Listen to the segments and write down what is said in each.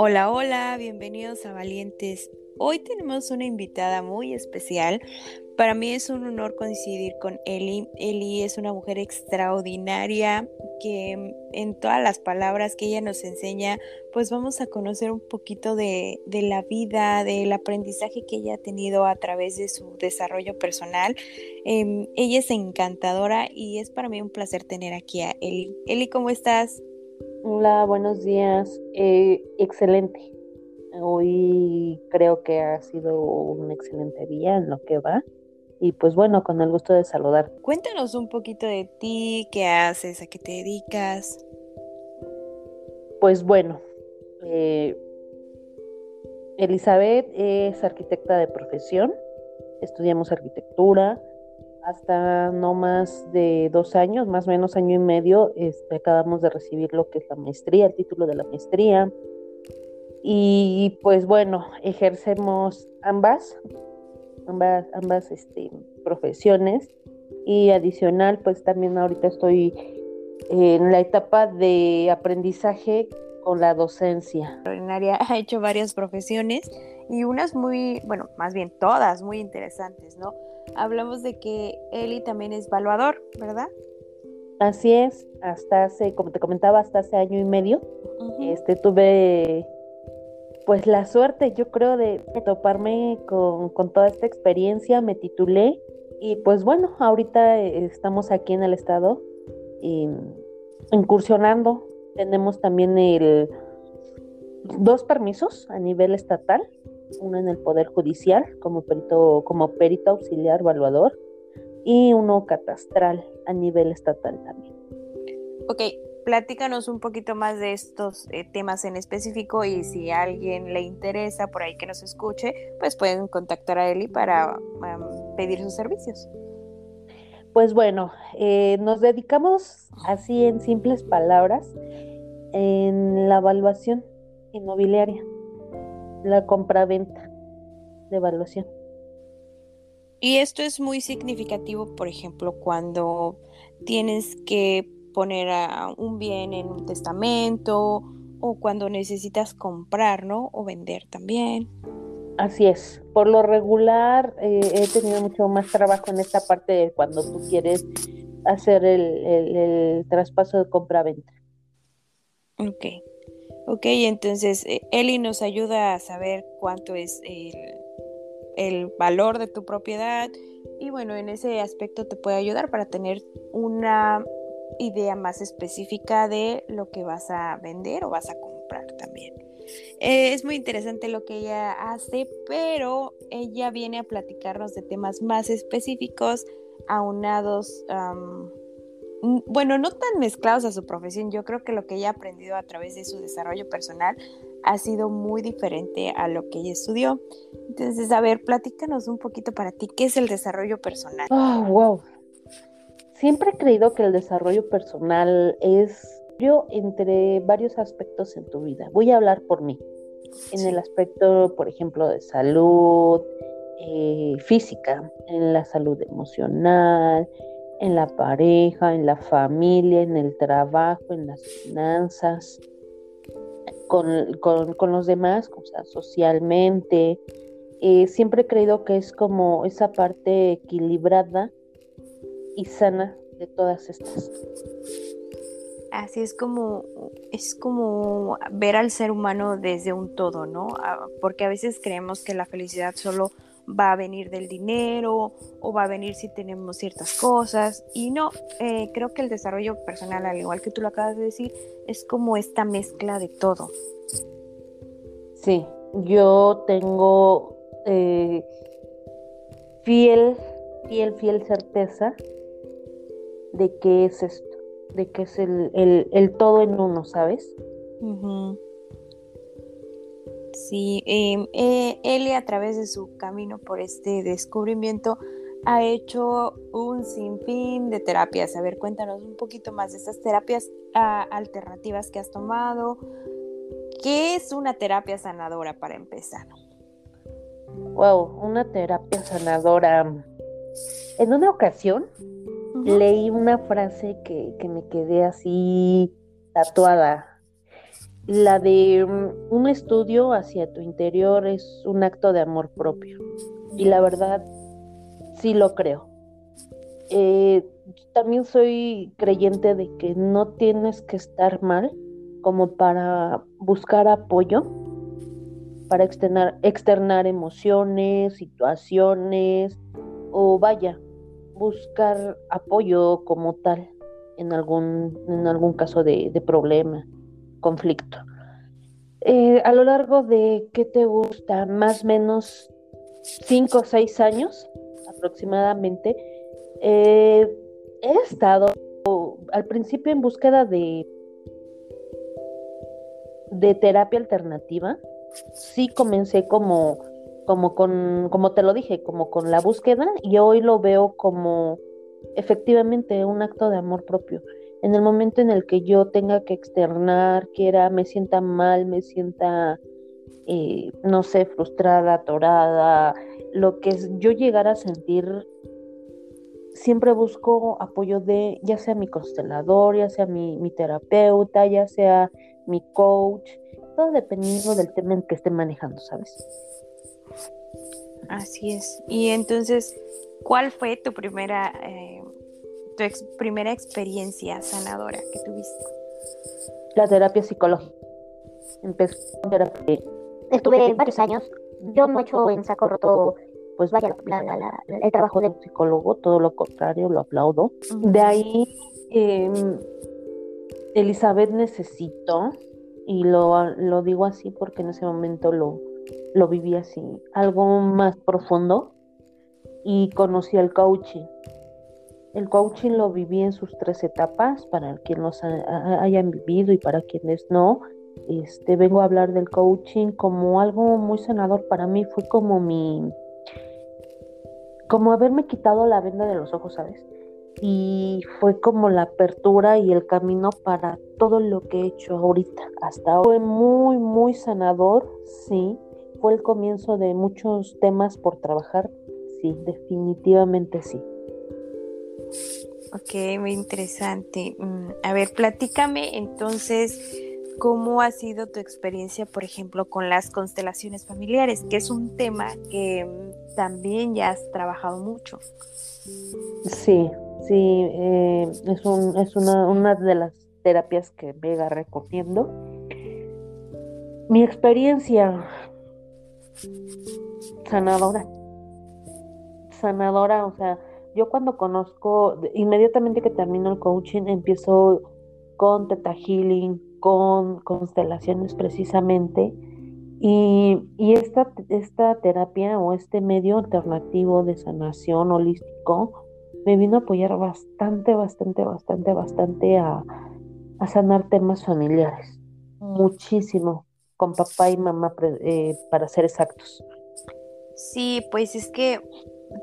Hola, hola, bienvenidos a Valientes. Hoy tenemos una invitada muy especial. Para mí es un honor coincidir con Eli. Eli es una mujer extraordinaria que en todas las palabras que ella nos enseña, pues vamos a conocer un poquito de, la vida, del aprendizaje que ella ha tenido a través de su desarrollo personal. Em, ella es encantadora y es para mí un placer tener aquí a Eli. Eli, ¿cómo estás? Hola, buenos días. Eh, excelente. Hoy creo que ha sido un excelente día en lo que va. Y pues bueno, con el gusto de saludar. Cuéntanos un poquito de ti, qué haces, a qué te dedicas. Pues bueno, eh, Elizabeth es arquitecta de profesión. Estudiamos arquitectura hasta no más de dos años, más o menos año y medio, este, acabamos de recibir lo que es la maestría, el título de la maestría. Y pues bueno, ejercemos ambas, ambas, ambas este, profesiones. Y adicional, pues también ahorita estoy en la etapa de aprendizaje con la docencia. Ha hecho varias profesiones y unas muy, bueno, más bien todas muy interesantes, ¿no? Hablamos de que Eli también es evaluador, ¿verdad? Así es, hasta hace, como te comentaba, hasta hace año y medio, este, tuve pues la suerte, yo creo, de toparme con, con, toda esta experiencia, me titulé y pues bueno, ahorita estamos aquí en el estado incursionando, tenemos también el dos permisos a nivel estatal uno en el Poder Judicial como perito, como perito auxiliar evaluador y uno catastral a nivel estatal también. Ok, platícanos un poquito más de estos eh, temas en específico y si a alguien le interesa por ahí que nos escuche, pues pueden contactar a Eli para pedir sus servicios. Pues bueno, eh, nos dedicamos así en simples palabras en la evaluación inmobiliaria la compra-venta de evaluación. Y esto es muy significativo, por ejemplo, cuando tienes que poner a un bien en un testamento o cuando necesitas comprar, ¿no? O vender también. Así es. Por lo regular eh, he tenido mucho más trabajo en esta parte de cuando tú quieres hacer el, el traspaso de compra-venta. Ok. Ok, entonces eh, Eli nos ayuda a saber cuánto es el, valor de tu propiedad y bueno, en ese aspecto te puede ayudar para tener una idea más específica de lo que vas a vender o vas a comprar también. Eh, es muy interesante lo que ella hace, pero ella viene a platicarnos de temas más específicos, aunados bueno, no tan mezclados a su profesión. Yo creo que lo que ella ha aprendido a través de su desarrollo personal ha sido muy diferente a lo que ella estudió. Entonces, a ver, platícanos un poquito para ti, ¿qué es el desarrollo personal? Oh, wow. Siempre he creído que el desarrollo personal es yo entre varios aspectos en tu vida. Voy a hablar por mí. En el aspecto, por ejemplo, de salud eh, física, en la salud emocional, en la pareja, en la familia, en el trabajo, en las finanzas, con, los demás, o socialmente. Eh, siempre he creído que es como esa parte equilibrada y sana de todas estas. Así es como, es como ver al ser humano desde un todo, ¿no? Ah, porque a veces creemos que la felicidad solo va a venir del dinero o va a venir si tenemos ciertas cosas. Y no, eh, creo que el desarrollo personal, al igual que tú lo acabas de decir, es como esta mezcla de todo. Sí, yo tengo eh, fiel, fiel, fiel certeza de que es esto, de que es el, el, todo en uno, ¿sabes? Sí, em, eh, Eli a través de su camino por este descubrimiento ha hecho un sinfín de terapias. A ver, cuéntanos un poquito más de esas terapias ah, alternativas que has tomado. ¿Qué es una terapia sanadora para empezar? Wow, una terapia sanadora. En una ocasión leí una frase que, que me quedé así tatuada la de mm, un estudio hacia tu interior es un acto de amor propio. Y la verdad, sí lo creo. Eh, también soy creyente de que no tienes que estar mal como para buscar apoyo, para externar, externar emociones, situaciones o vaya, buscar apoyo como tal en algún, en algún caso de, problema, conflicto. Eh, a lo largo de, ¿qué te gusta? Más o menos cinco o seis años aproximadamente, eh, he estado al principio en búsqueda de, de terapia alternativa. Sí comencé como, como con, como te lo dije, como con la búsqueda y hoy lo veo como efectivamente un acto de amor propio. En el momento en el que yo tenga que externar, quiera, me sienta mal, me sienta, eh, no sé, frustrada, atorada, lo que yo llegara a sentir siempre busco apoyo de ya sea mi constelador, ya sea mi, terapeuta, ya sea mi coach, todo dependiendo del tema en que esté manejando, ¿sabes? Así es. Y entonces, ¿cuál fue tu primera, eh, tu primera experiencia sanadora que tuviste? La terapia psicológica. Empecé terapia. Estuve varios años. Yo no he hecho en saco roto pues vaya, el trabajo del psicólogo, todo lo contrario, lo aplaudo. De ahí, em, Elizabeth necesitó, y lo, lo, digo así porque en ese momento lo, lo viví así, algo más profundo, y conocí el coaching. El coaching lo viví en sus tres etapas, para quienes lo hayan vivido y para quienes no. Este, vengo a hablar del coaching como algo muy sanador para mí, fue como mi, como haberme quitado la venda de los ojos, ¿sabes? Y fue como la apertura y el camino para todo lo que he hecho ahorita. Hasta ahora fue muy, muy sanador, sí. Fue el comienzo de muchos temas por trabajar, sí, definitivamente sí. Ok, muy interesante. Mm, a ver, platícame entonces cómo ha sido tu experiencia, por ejemplo, con las constelaciones familiares, que es un tema que mm, también ya has trabajado mucho. Sí, sí, eh, es, un, es una, una, de las terapias que Vega recomiendo. Mi experiencia sanadora, sanadora, o sea, yo cuando conozco, inmediatamente que termino el coaching, empiezo con Teta Healing, con constelaciones precisamente. Y, esta, esta terapia o este medio alternativo de sanación holístico me vino a apoyar bastante, bastante, bastante, bastante a, sanar temas familiares. Muchísimo, con papá y mamá, eh, para ser exactos. Sí, pues es que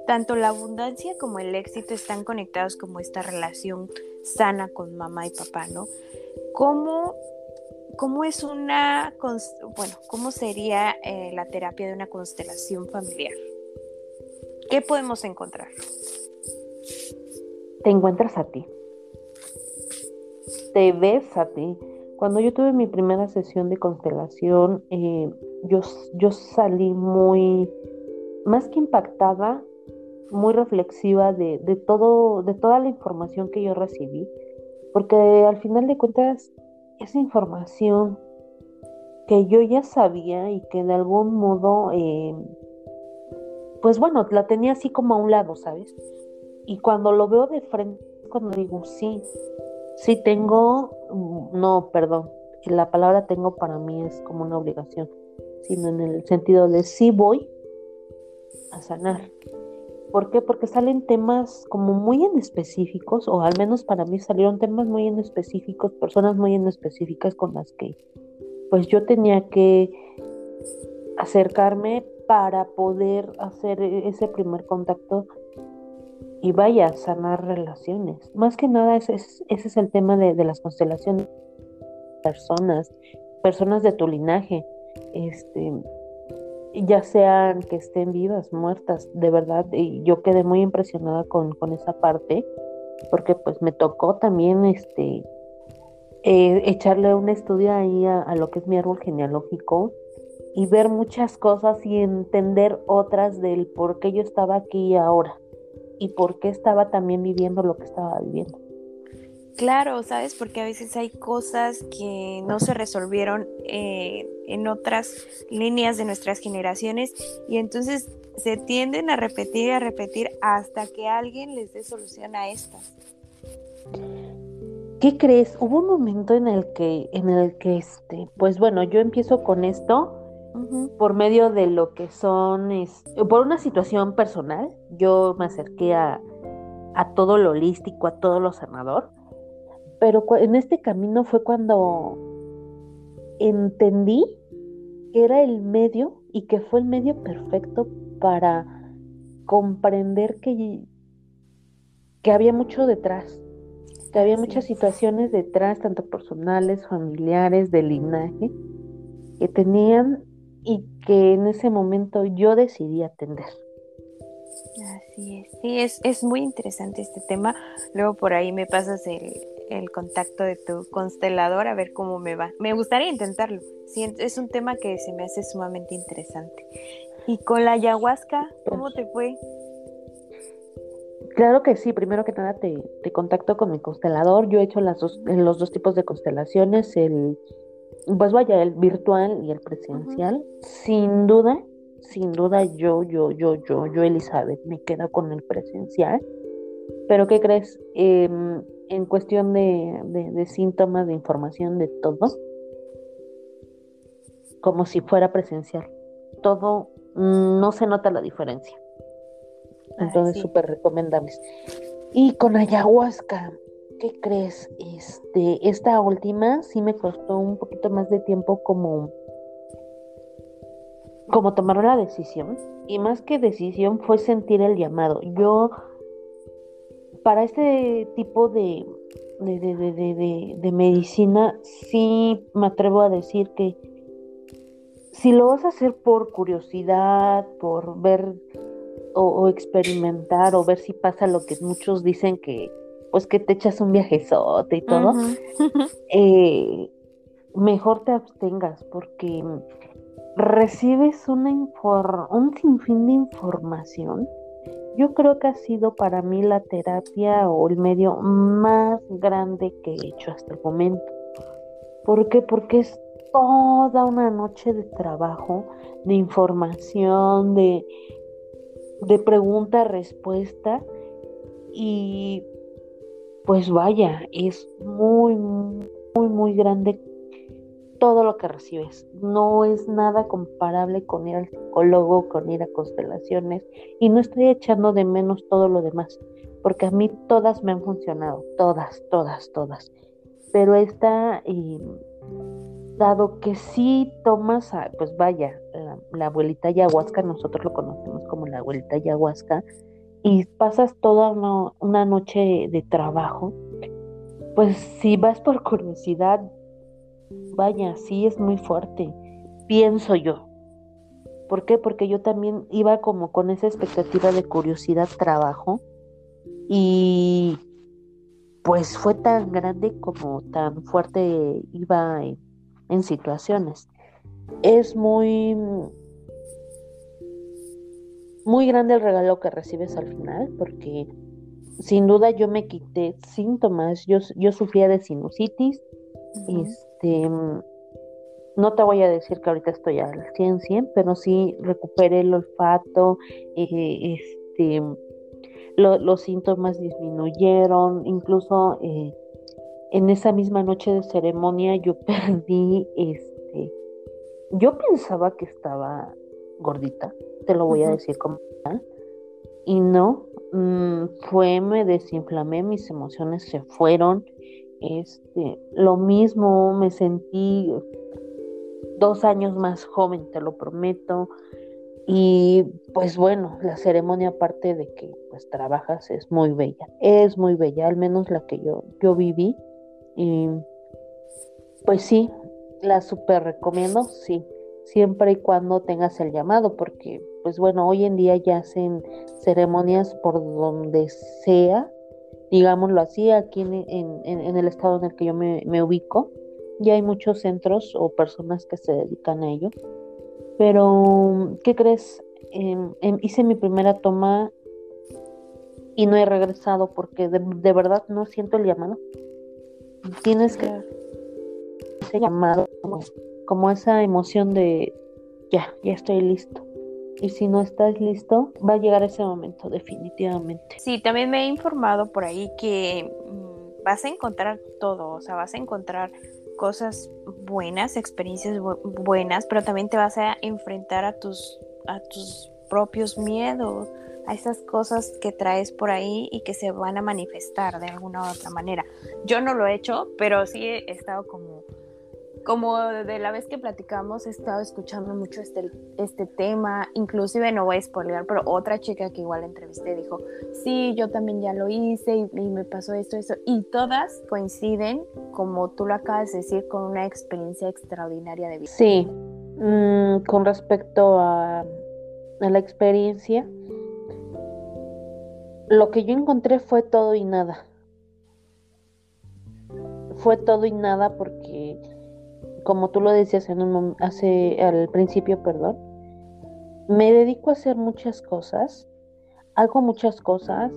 tanto la abundancia como el éxito están conectados como esta relación sana con mamá y papá, ¿no? ¿Cómo, cómo es una, bueno, cómo sería eh, la terapia de una constelación familiar? ¿Qué podemos encontrar? Te encuentras a ti. Te ves a ti. Cuando yo tuve mi primera sesión de constelación, eh, yo, yo salí muy, más que impactada, muy reflexiva de, de, todo, de toda la información que yo recibí, porque al final de cuentas esa información que yo ya sabía y que de algún modo, eh, pues bueno, la tenía así como a un lado, ¿sabes? Y cuando lo veo de frente, cuando digo, sí, sí tengo, mm, no, perdón, la palabra tengo para mí es como una obligación, sino en el sentido de sí voy a sanar, ¿Por qué? Porque salen temas como muy en específicos, o al menos para mí salieron temas muy en específicos, personas muy en específicas con las que pues yo tenía que acercarme para poder hacer ese primer contacto y vaya, sanar relaciones. Más que nada ese es, ese es el tema de, de las constelaciones. Personas, personas de tu linaje. Este, ya sean que estén vivas, muertas, de verdad, y yo quedé muy impresionada con, esa parte, porque pues me tocó también este eh, echarle un estudio ahí a, lo que es mi árbol genealógico y ver muchas cosas y entender otras del por qué yo estaba aquí ahora y por qué estaba también viviendo lo que estaba viviendo. Claro, ¿sabes? Porque a veces hay cosas que no se resolvieron eh, en otras líneas de nuestras generaciones y entonces se tienden a repetir y a repetir hasta que alguien les dé solución a estas. ¿Qué crees? Hubo un momento en el que, en el que este, pues bueno, yo empiezo con esto por medio de lo que son, por una situación personal. Yo me acerqué a, a todo lo holístico, a todo lo sanador. Pero en este camino fue cuando entendí que era el medio y que fue el medio perfecto para comprender que, que había mucho detrás, que había muchas situaciones detrás, tanto personales, familiares, de linaje, que tenían y que en ese momento yo decidí atender. Así es, sí, es, es muy interesante este tema. Luego por ahí me pasas el, el contacto de tu constelador a ver cómo me va. Me gustaría intentarlo. es un tema que se me hace sumamente interesante. ¿Y con la ayahuasca, cómo te fue? Claro que sí, primero que nada te, contacto con mi constelador. Yo he hecho las dos, los dos tipos de constelaciones, el pues vaya, el virtual y el presencial. Sin duda, sin duda yo, yo, yo, yo, yo, Elizabeth, me quedo con el presencial. Pero ¿qué crees? Em, en cuestión de, síntomas, de información, de todo, como si fuera presencial. Todo mm, no se nota la diferencia. Entonces, súper recomendables. Y con ayahuasca, ¿qué crees? Este, esta última sí me costó un poquito más de tiempo como, como tomar la decisión. Y más que decisión fue sentir el llamado. Yo para este tipo de, de, medicina, sí me atrevo a decir que si lo vas a hacer por curiosidad, por ver o, experimentar o ver si pasa lo que muchos dicen que, pues que te echas un viajezote y todo, eh, mejor te abstengas porque recibes una un sinfín de información yo creo que ha sido para mí la terapia o el medio más grande que he hecho hasta el momento. ¿Por qué? Porque es toda una noche de trabajo, de información, de, de pregunta-respuesta y pues vaya, es muy, muy, muy grande todo lo que recibes. No es nada comparable con ir al psicólogo, con ir a constelaciones. Y no estoy echando de menos todo lo demás, porque a mí todas me han funcionado, todas, todas, todas. Pero esta, eh, dado que sí tomas, pues vaya, la, abuelita ayahuasca, nosotros lo conocemos como la abuelita ayahuasca, y pasas toda una noche de trabajo, pues si vas por curiosidad, Vaya, sí es muy fuerte, pienso yo. ¿Por qué? Porque yo también iba como con esa expectativa de curiosidad trabajo y pues fue tan grande como tan fuerte iba en, situaciones. Es muy muy grande el regalo que recibes al final porque sin duda yo me quité síntomas, yo, yo sufría de sinusitis, este, no te voy a decir que ahorita estoy al 100, 100, pero sí recuperé el olfato, eh, este, los síntomas disminuyeron, incluso eh, en esa misma noche de ceremonia yo perdí, este, yo pensaba que estaba gordita, te lo voy a decir como y no, mm, fue, me desinflamé, mis emociones se fueron, este, lo mismo, me sentí dos años más joven, te lo prometo. Y pues bueno, la ceremonia aparte de que pues trabajas es muy bella, es muy bella, al menos la que yo, yo viví. Y pues sí, la super recomiendo, sí, siempre y cuando tengas el llamado, porque pues bueno, hoy en día ya hacen ceremonias por donde sea digámoslo así, aquí en, el estado en el que yo me, ubico. Ya hay muchos centros o personas que se dedican a ello. Pero, ¿qué crees? Em, hice mi primera toma y no he regresado porque de, de verdad no siento el llamado. Tienes que ese llamado, como, esa emoción de ya, ya estoy listo. Y si no estás listo, va a llegar ese momento definitivamente. Sí, también me he informado por ahí que mm, vas a encontrar todo, o sea, vas a encontrar cosas buenas, experiencias buenas, pero también te vas a enfrentar a tus a tus propios miedos, a esas cosas que traes por ahí y que se van a manifestar de alguna u otra manera. Yo no lo he hecho, pero sí he estado como como de la vez que platicamos he estado escuchando mucho este, este tema, inclusive no voy a spoiler, pero otra chica que igual entrevisté dijo, sí, yo también ya lo hice y, me pasó esto, eso, y todas coinciden, como tú lo acabas de decir, con una experiencia extraordinaria de vida. Sí, mm, con respecto a la experiencia, lo que yo encontré fue todo y nada. Fue todo y nada porque, como tú lo decías en un, hace al principio, perdón, me dedico a hacer muchas cosas, hago muchas cosas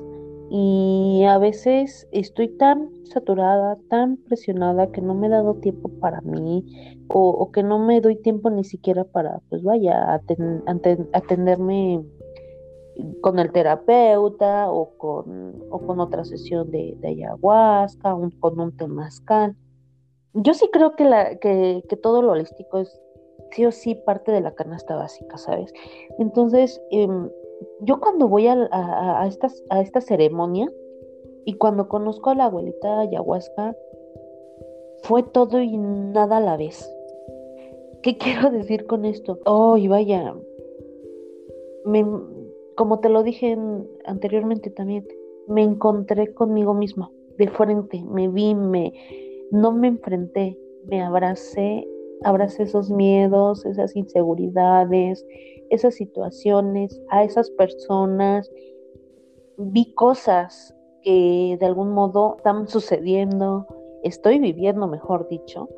y a veces estoy tan saturada, tan presionada que no me he dado tiempo para mí o, que no me doy tiempo ni siquiera para, pues vaya, atenderme con el terapeuta o con, otra sesión de, ayahuasca, o con un temazcal. Yo sí creo que, la, todo lo holístico es sí o sí parte de la canasta básica, ¿sabes? Entonces, em, yo cuando voy a esta ceremonia y cuando conozco a la abuelita ayahuasca, fue todo y nada a la vez. ¿Qué quiero decir con esto? Oh, y vaya, me, como te lo dije anteriormente también, me encontré conmigo misma de frente, me vi, me, no me enfrenté, me abracé, abracé esos miedos, esas inseguridades, esas situaciones, a esas personas, vi cosas que de algún modo están sucediendo, estoy viviendo, mejor dicho.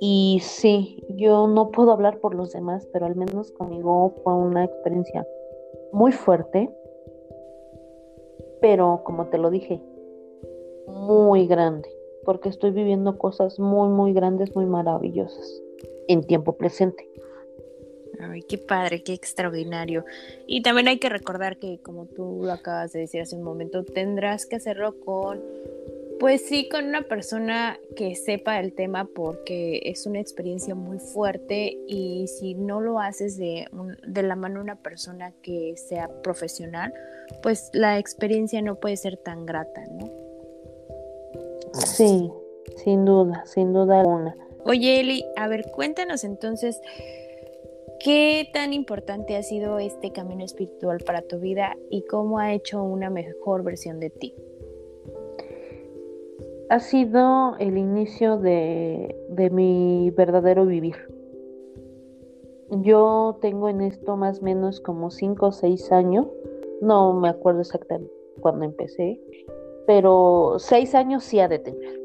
Y sí, yo no puedo hablar por los demás, pero al menos conmigo fue una experiencia muy fuerte, pero como te lo dije, muy grande, porque estoy viviendo cosas muy, muy grandes, muy maravillosas en tiempo presente. Ay, qué padre, qué extraordinario. Y también hay que recordar que, como tú lo acabas de decir hace un momento, tendrás que hacerlo con pues sí, con una persona que sepa el tema porque es una experiencia muy fuerte y si no lo haces de, de la mano de una persona que sea profesional, pues la experiencia no puede ser tan grata, ¿no? Sí, sin duda, sin duda alguna. Oye, Eli, a ver, cuéntanos entonces, ¿qué tan importante ha sido este camino espiritual para tu vida y cómo ha hecho una mejor versión de ti? ha sido el inicio de, mi verdadero vivir. Yo tengo en esto más o menos como 5 o 6 años, no me acuerdo exactamente cuando empecé, pero 6 años sí ha de tener.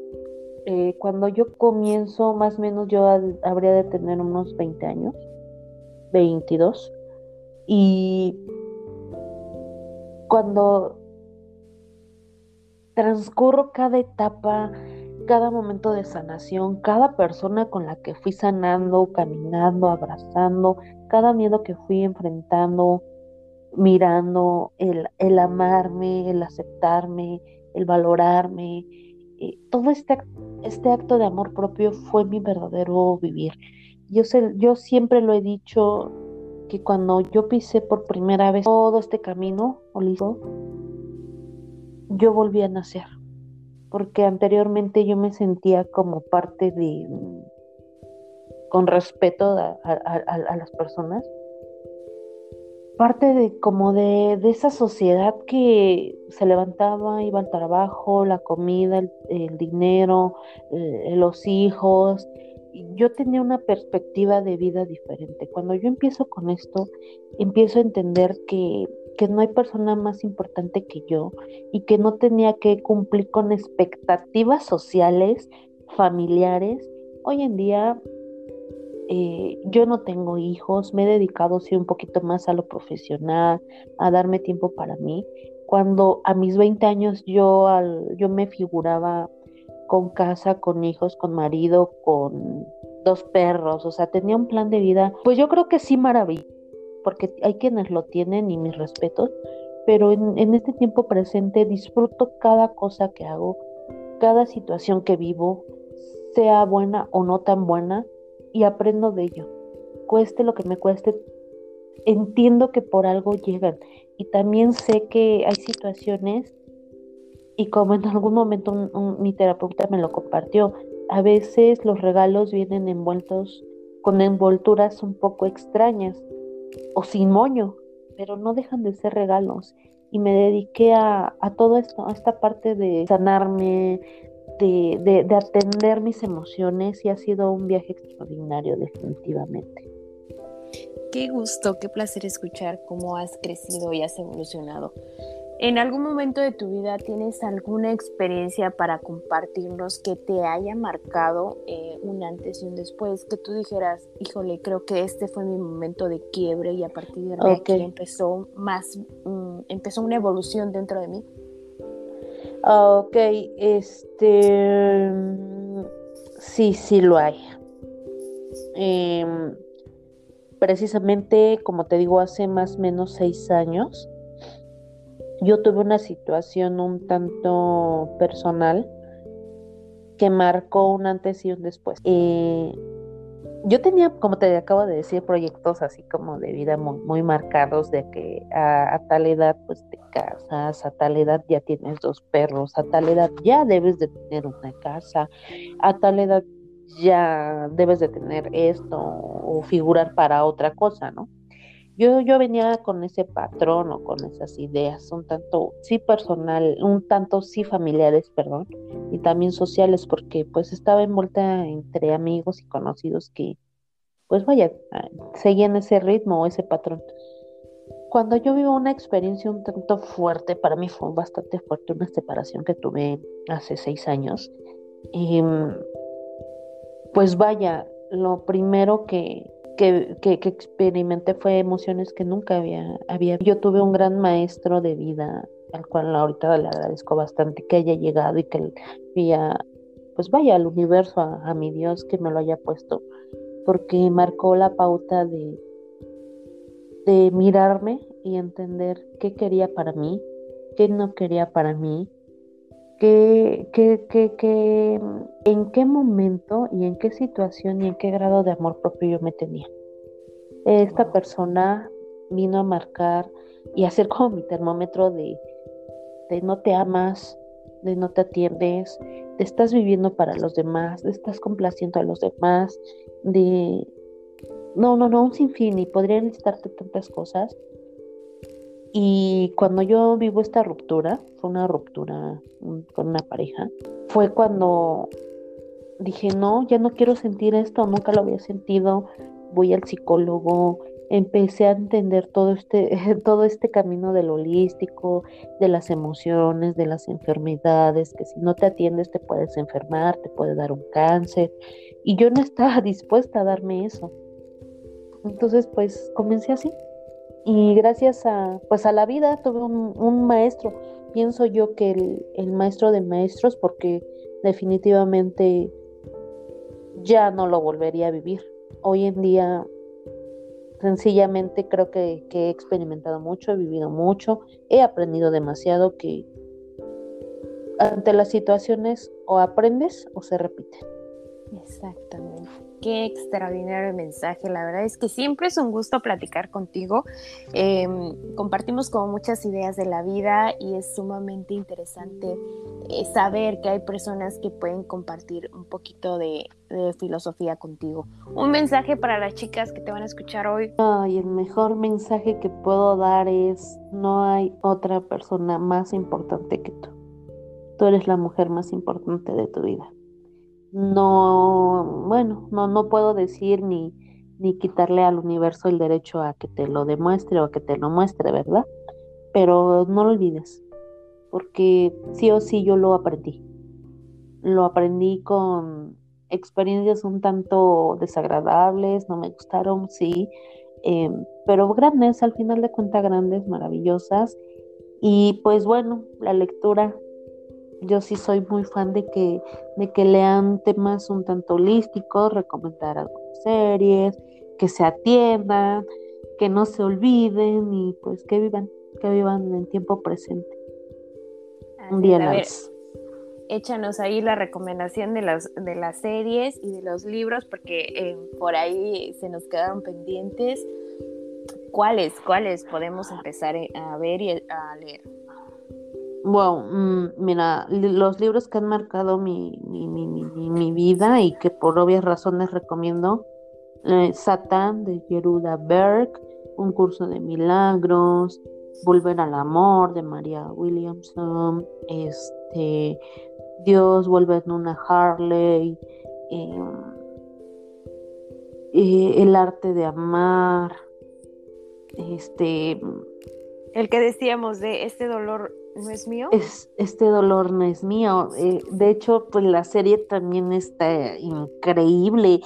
Eh, cuando yo comienzo, más o menos yo habría de tener unos 20 años, 22, y cuando transcurro cada etapa, cada momento de sanación, cada persona con la que fui sanando, caminando, abrazando, cada miedo que fui enfrentando, mirando, el, amarme, el aceptarme, el valorarme. Eh, todo este, este acto de amor propio fue mi verdadero vivir. Yo, sé, yo siempre lo he dicho que cuando yo pisé por primera vez todo este camino holístico, yo volví a nacer, porque anteriormente yo me sentía como parte de, con respeto a, las personas, parte de como de, esa sociedad que se levantaba, iba al trabajo, la comida, el, dinero, eh, los hijos. Yo tenía una perspectiva de vida diferente. Cuando yo empiezo con esto, empiezo a entender que que no hay persona más importante que yo y que no tenía que cumplir con expectativas sociales, familiares. Hoy en día eh, yo no tengo hijos, me he dedicado sí un poquito más a lo profesional, a darme tiempo para mí. Cuando a mis 20 años yo, al, yo me figuraba con casa, con hijos, con marido, con dos perros, o sea, tenía un plan de vida, pues yo creo que sí maravilloso, porque hay quienes lo tienen y mis respetos, pero en, en este tiempo presente disfruto cada cosa que hago, cada situación que vivo, sea buena o no tan buena, y aprendo de ello. Cueste lo que me cueste, entiendo que por algo llegan. Y también sé que hay situaciones, y como en algún momento mi terapeuta me lo compartió, a veces los regalos vienen envueltos con envolturas un poco extrañas o sin moño, pero no dejan de ser regalos. Y me dediqué a, a todo esto, a esta parte de sanarme, de, atender mis emociones y ha sido un viaje extraordinario definitivamente. Qué gusto, qué placer escuchar cómo has crecido y has evolucionado. ¿En algún momento de tu vida tienes alguna experiencia para compartirnos que te haya marcado eh, un antes y un después? Que tú dijeras, híjole, creo que este fue mi momento de quiebre y a partir de aquí empezó más, mm, empezó una evolución dentro de mí. Ah, ok, este. Sí, sí lo hay. Em, precisamente, como te digo, hace más o menos seis años, yo tuve una situación un tanto personal que marcó un antes y un después. Eh, yo tenía, como te acabo de decir, proyectos así como de vida muy, marcados, de que a, tal edad pues te casas, a tal edad ya tienes dos perros, a tal edad ya debes de tener una casa, a tal edad ya debes de tener esto o figurar para otra cosa, ¿no? Yo, yo venía con ese patrón o con esas ideas, un tanto sí personal, un tanto sí familiares, perdón, y también sociales, porque pues estaba envuelta entre amigos y conocidos que, pues vaya, ah, seguían ese ritmo o ese patrón. Cuando yo vivo una experiencia un tanto fuerte, para mí fue bastante fuerte una separación que tuve hace seis años, y, pues vaya, lo primero que, que, que, experimenté fue emociones que nunca había, había. Yo tuve un gran maestro de vida, al cual ahorita le agradezco bastante que haya llegado y que vía, pues vaya al universo, a, mi Dios que me lo haya puesto, porque marcó la pauta de, de mirarme y entender qué quería para mí, qué no quería para mí, qué, qué, qué, qué, en qué momento y en qué situación y en qué grado de amor propio yo me tenía. Esta persona vino a marcar y a hacer como mi termómetro de, de no te amas, de no te atiendes, de estás viviendo para los demás, de estás complaciendo a los demás, de... No, no, no, un sinfín y podría listarte tantas cosas y cuando yo vivo esta ruptura, fue una ruptura con una pareja, fue cuando dije, no, ya no quiero sentir esto, nunca lo había sentido, voy al psicólogo, empecé a entender todo este, todo este camino del holístico, de las emociones, de las enfermedades, que si no te atiendes te puedes enfermar, te puede dar un cáncer, y yo no estaba dispuesta a darme eso. Entonces, pues comencé así, y gracias a, pues a la vida tuve un, maestro. Pienso yo que el, el, maestro de maestros, porque definitivamente ya no lo volvería a vivir. Hoy en día, sencillamente creo que, que he experimentado mucho, he vivido mucho, he aprendido demasiado que ante las situaciones o aprendes o se repiten. Exactamente. Qué extraordinario mensaje. La verdad es que siempre es un gusto platicar contigo. Em, compartimos como muchas ideas de la vida y es sumamente interesante eh, saber que hay personas que pueden compartir un poquito de, de, filosofía contigo. Un mensaje para las chicas que te van a escuchar hoy. Ay, el mejor mensaje que puedo dar es no hay otra persona más importante que tú. Tú eres la mujer más importante de tu vida no, bueno, no, no puedo decir ni, ni quitarle al universo el derecho a que te lo demuestre o a que te lo muestre, ¿verdad? pero no lo olvides, porque sí o sí yo lo aprendí. Lo aprendí con experiencias un tanto desagradables, no me gustaron, sí, em, pero grandes, al final de cuentas grandes, maravillosas. Y pues bueno, la lectura, yo sí soy muy fan de que, de que lean temas un tanto holísticos, recomendar algunas series, que se atiendan, que no se olviden y pues que vivan, que vivan en tiempo presente. Un día a vez échanos ahí la recomendación de, las de las series y de los libros, porque eh, por ahí se nos quedaron pendientes. ¿Cuáles, cuáles podemos empezar eh, a ver y a leer? Wow, mm, mira, los libros que han marcado mi, mi, mi, mi, vida y que por obvias razones recomiendo, eh, Satán de Yeruda Berg, Un curso de milagros, Volver al amor de María Williamson, este, Dios vuelve en una Harley, em, eh, el arte de amar, este... El que decíamos de este dolor no es mío. Es, este dolor no es mío. Eh, de hecho, pues la serie también está increíble.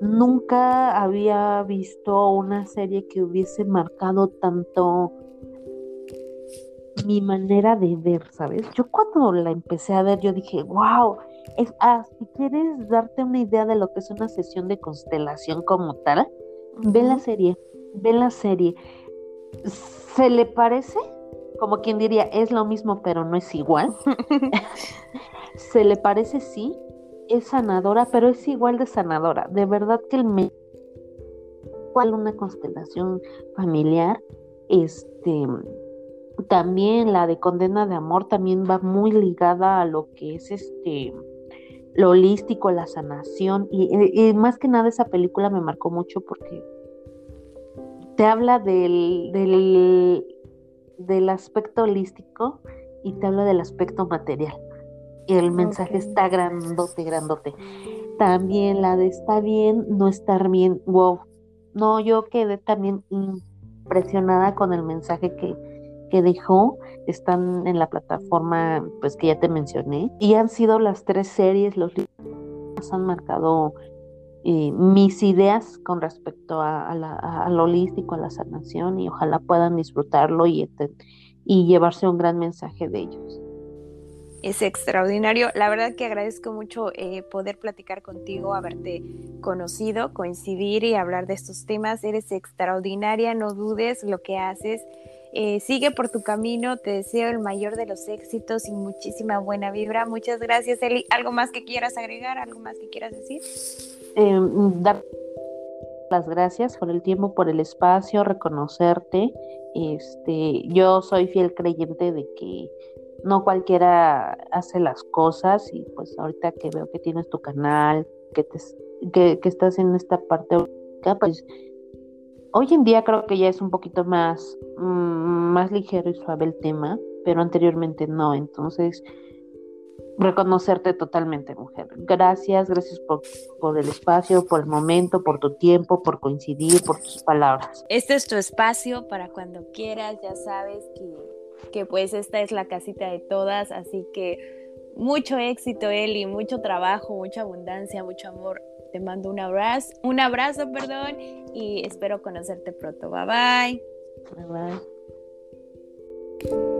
Nunca había visto una serie que hubiese marcado tanto mi manera de ver, ¿sabes? Yo cuando la empecé a ver, yo dije, wow, es, ah, si quieres darte una idea de lo que es una sesión de constelación como tal, ve la serie, ve la serie. ¿Se le parece? Como quien diría, es lo mismo, pero no es igual. Se le parece, sí, es sanadora, pero es igual de sanadora. De verdad que el me cual una constelación familiar, este también la de condena de amor también va muy ligada a lo que es este lo holístico, la sanación y, más que nada esa película me marcó mucho porque te habla del, del, del aspecto holístico y te habla del aspecto material. Y el mensaje está grandote, grandote. También la de está bien, no estar bien, wow. No, yo quedé también impresionada con el mensaje que, que dejó están en la plataforma pues que ya te mencioné y han sido las tres series los libros han marcado eh, mis ideas con respecto a, lo holístico a la sanación y ojalá puedan disfrutarlo y, y llevarse un gran mensaje de ellos es extraordinario. La verdad que agradezco mucho eh, poder platicar contigo, haberte conocido, coincidir y hablar de estos temas. Eres extraordinaria, no dudes lo que haces. Eh, sigue por tu camino, te deseo el mayor de los éxitos y muchísima buena vibra. Muchas gracias, Eli. ¿Algo más que quieras agregar? ¿Algo más que quieras decir? Eh, dar las gracias por el tiempo, por el espacio, reconocerte. Este, yo soy fiel creyente de que no cualquiera hace las cosas y pues ahorita que veo que tienes tu canal, que, te, que estás en esta parte, pues Hoy en día creo que ya es un poquito más, mm, más ligero y suave el tema, pero anteriormente no. Entonces, reconocerte totalmente, mujer. Gracias, gracias por, por, el espacio, por el momento, por tu tiempo, por coincidir, por tus palabras. Este es tu espacio para cuando quieras, ya sabes que, que pues esta es la casita de todas, así que mucho éxito, Eli, mucho trabajo, mucha abundancia, mucho amor te mando un abrazo, un abrazo, perdón, y espero conocerte pronto. Bye bye. Bye bye.